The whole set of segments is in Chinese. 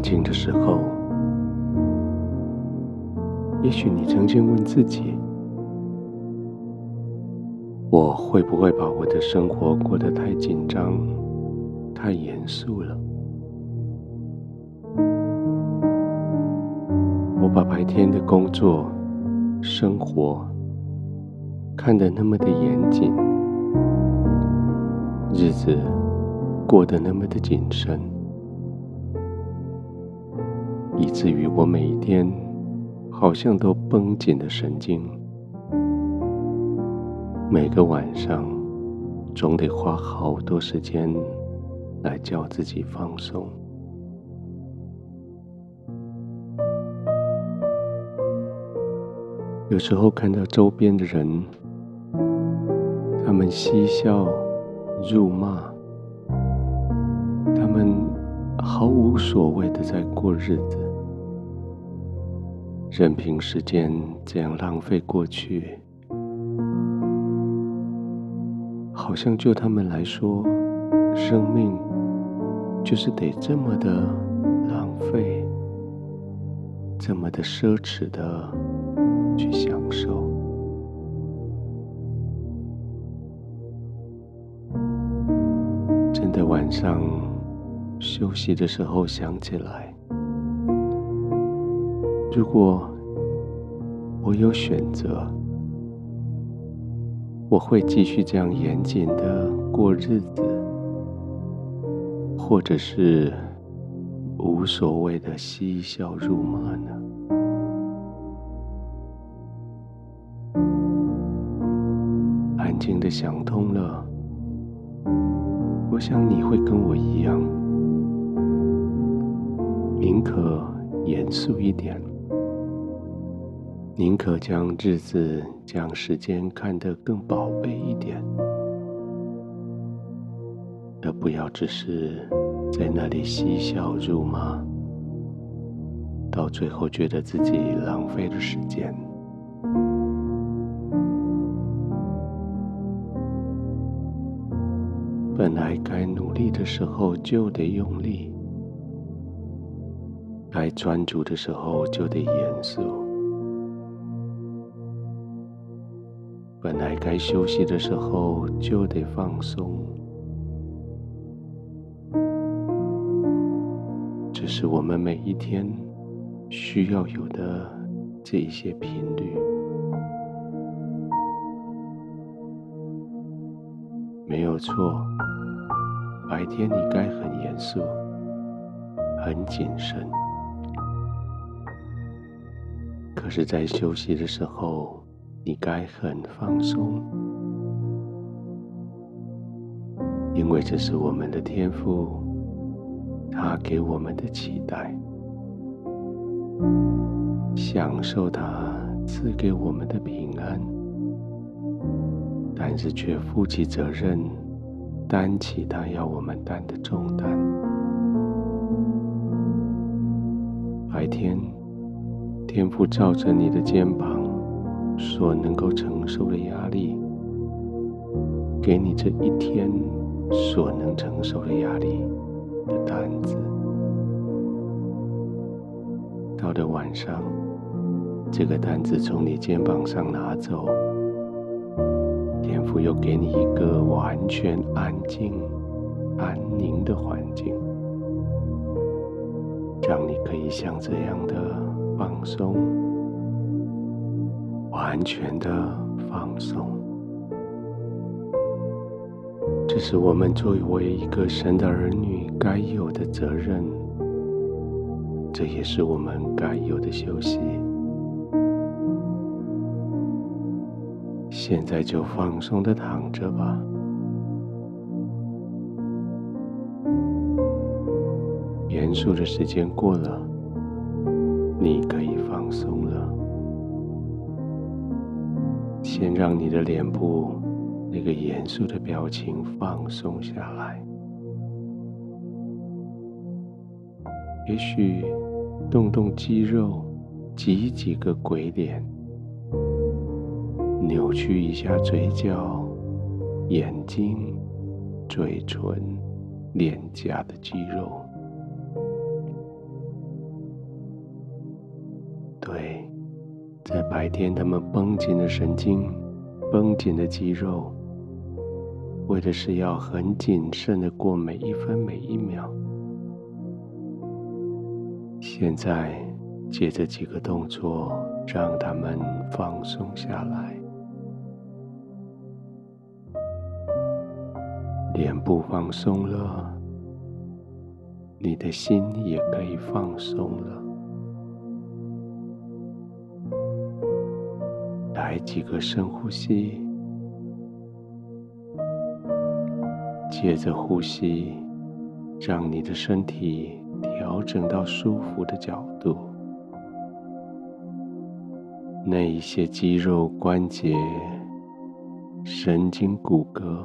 静的时候，也许你曾经问自己：我会不会把我的生活过得太紧张、太严肃了？我把白天的工作、生活看得那么的严谨，日子过得那么的谨慎。以至于我每天好像都绷紧的神经，每个晚上总得花好多时间来叫自己放松。有时候看到周边的人，他们嬉笑、辱骂，他们毫无所谓的在过日子。任凭时间这样浪费过去，好像就他们来说，生命就是得这么的浪费，这么的奢侈的去享受。真的晚上休息的时候想起来。如果我有选择，我会继续这样严谨的过日子，或者是无所谓的嬉笑怒骂呢？安静的想通了，我想你会跟我一样，宁可严肃一点。宁可将日子、将时间看得更宝贝一点，而不要只是在那里嬉笑辱骂，到最后觉得自己浪费了时间。本来该努力的时候就得用力，该专注的时候就得严肃。该休息的时候就得放松，这是我们每一天需要有的这一些频率。没有错，白天你该很严肃、很谨慎，可是，在休息的时候。你该很放松，因为这是我们的天赋，他给我们的期待，享受他赐给我们的平安，但是却负起责任，担起他要我们担的重担。白天，天父照着你的肩膀。所能够承受的压力，给你这一天所能承受的压力的担子。到了晚上，这个担子从你肩膀上拿走，天父又给你一个完全安静、安宁的环境，让你可以像这样的放松。完全的放松，这是我们作为一个神的儿女该有的责任，这也是我们该有的休息。现在就放松的躺着吧，严肃的时间过了，你可以放松了。先让你的脸部那个严肃的表情放松下来，也许动动肌肉，挤几个鬼脸，扭曲一下嘴角、眼睛、嘴唇、脸颊的肌肉，在白天，他们绷紧的神经、绷紧的肌肉，为的是要很谨慎的过每一分每一秒。现在，借着几个动作，让他们放松下来。脸部放松了，你的心也可以放松了。来几个深呼吸，借着呼吸，让你的身体调整到舒服的角度。那一些肌肉、关节、神经、骨骼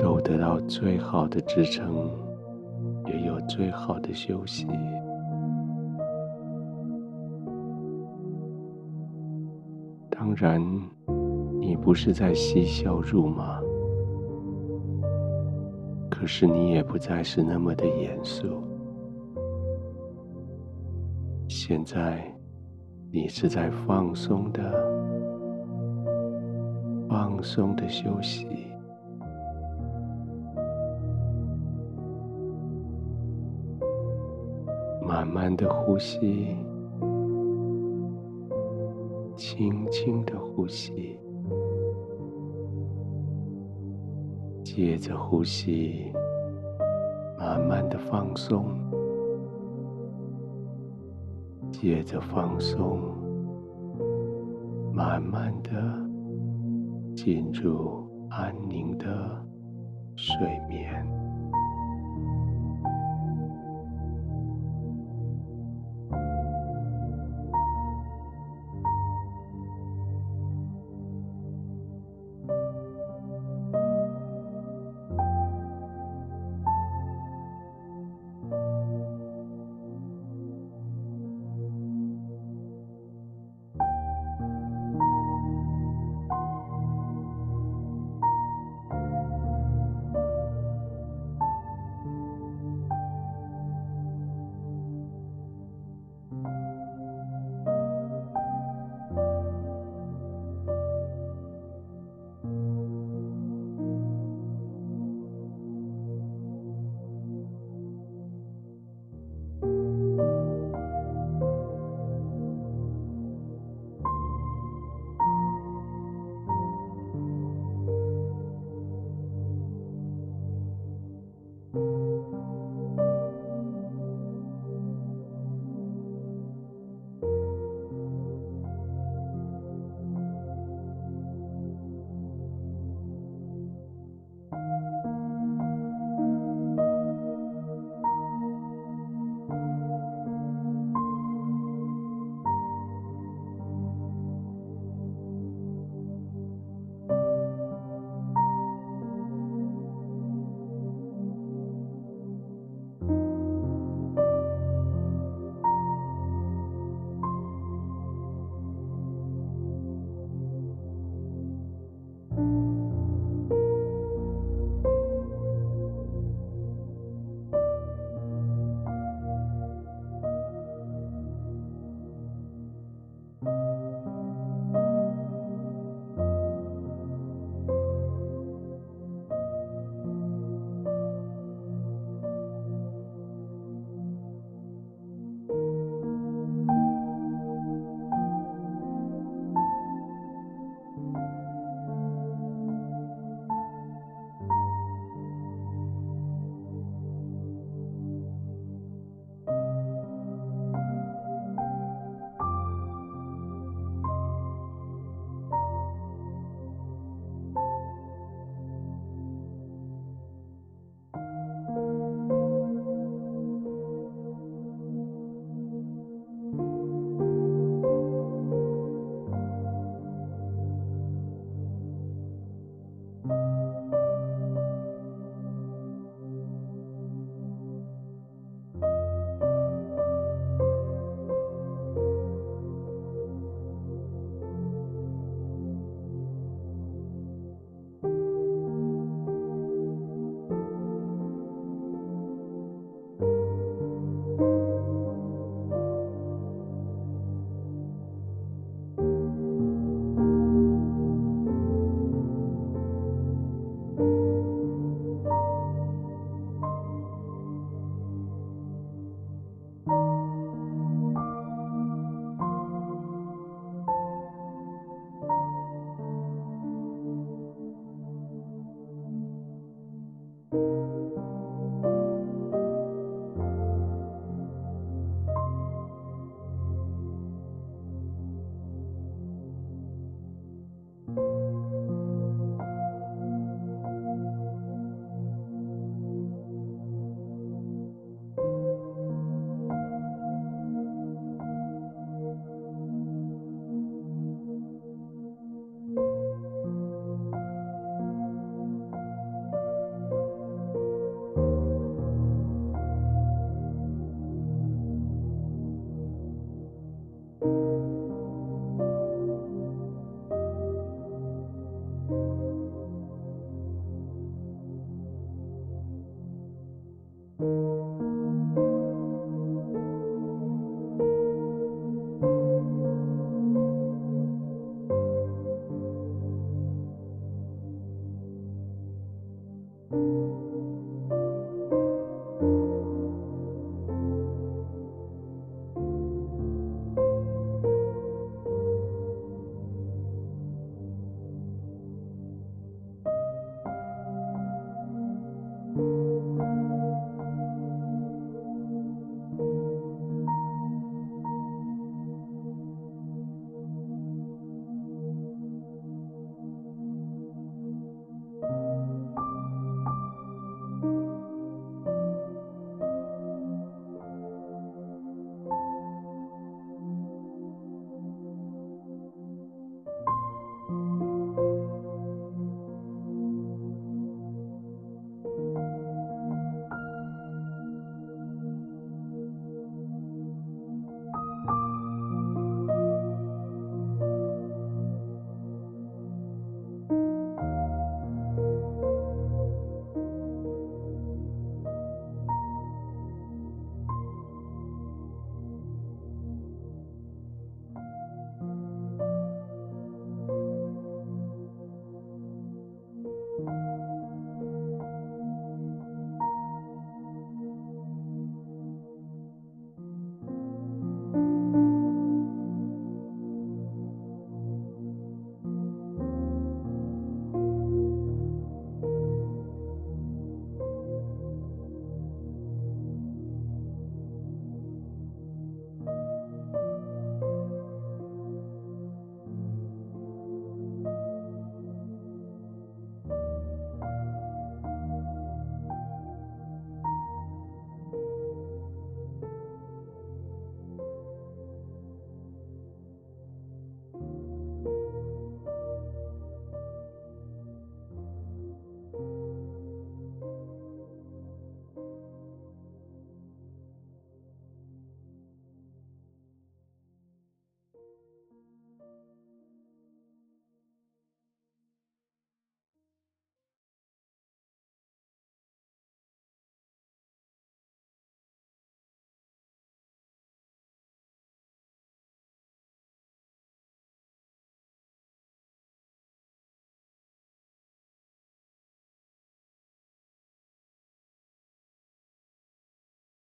都得到最好的支撑，也有最好的休息。然，你不是在嬉笑怒骂，可是你也不再是那么的严肃。现在，你是在放松的、放松的休息，慢慢的呼吸。轻轻的呼吸，接着呼吸，慢慢的放松，接着放松，慢慢的进入安宁的睡眠。